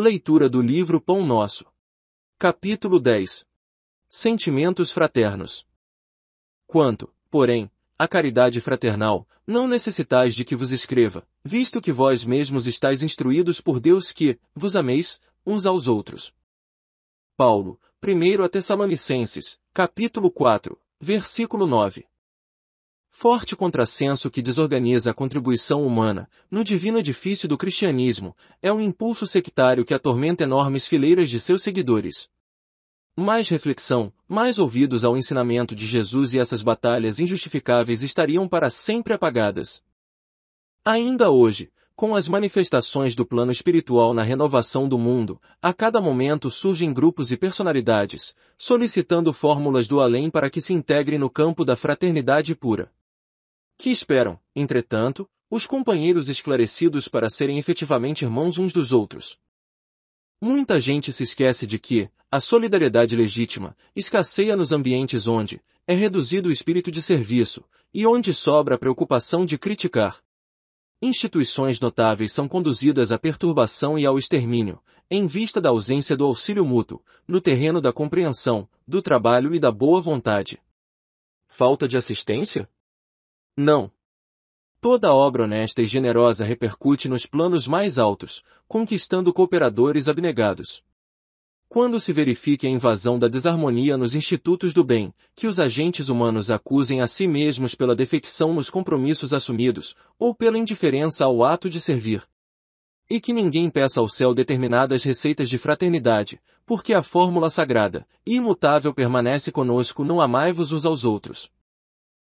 Leitura do livro Pão Nosso. Capítulo 10. Sentimentos fraternos. Quanto, porém, à caridade fraternal, não necessitais de que vos escreva, visto que vós mesmos estáis instruídos por Deus que, vos ameis, uns aos outros. Paulo, 1 a Tessalonicenses, capítulo 4, versículo 9. Forte contrassenso que desorganiza a contribuição humana, no divino edifício do cristianismo, é um impulso sectário que atormenta enormes fileiras de seus seguidores. Mais reflexão, mais ouvidos ao ensinamento de Jesus e essas batalhas injustificáveis estariam para sempre apagadas. Ainda hoje, com as manifestações do plano espiritual na renovação do mundo, a cada momento surgem grupos e personalidades, solicitando fórmulas do além para que se integrem no campo da fraternidade pura. Que esperam, entretanto, os companheiros esclarecidos para serem efetivamente irmãos uns dos outros. Muita gente se esquece de que, a solidariedade legítima, escasseia nos ambientes onde, é reduzido o espírito de serviço, e onde sobra a preocupação de criticar. Instituições notáveis são conduzidas à perturbação e ao extermínio, em vista da ausência do auxílio mútuo, no terreno da compreensão, do trabalho e da boa vontade. Falta de assistência? Não. Toda obra honesta e generosa repercute nos planos mais altos, conquistando cooperadores abnegados. Quando se verifique a invasão da desarmonia nos institutos do bem, que os agentes humanos acusem a si mesmos pela defecção nos compromissos assumidos, ou pela indiferença ao ato de servir. E que ninguém peça ao céu determinadas receitas de fraternidade, porque a fórmula sagrada, imutável permanece conosco no amai-vos uns aos outros.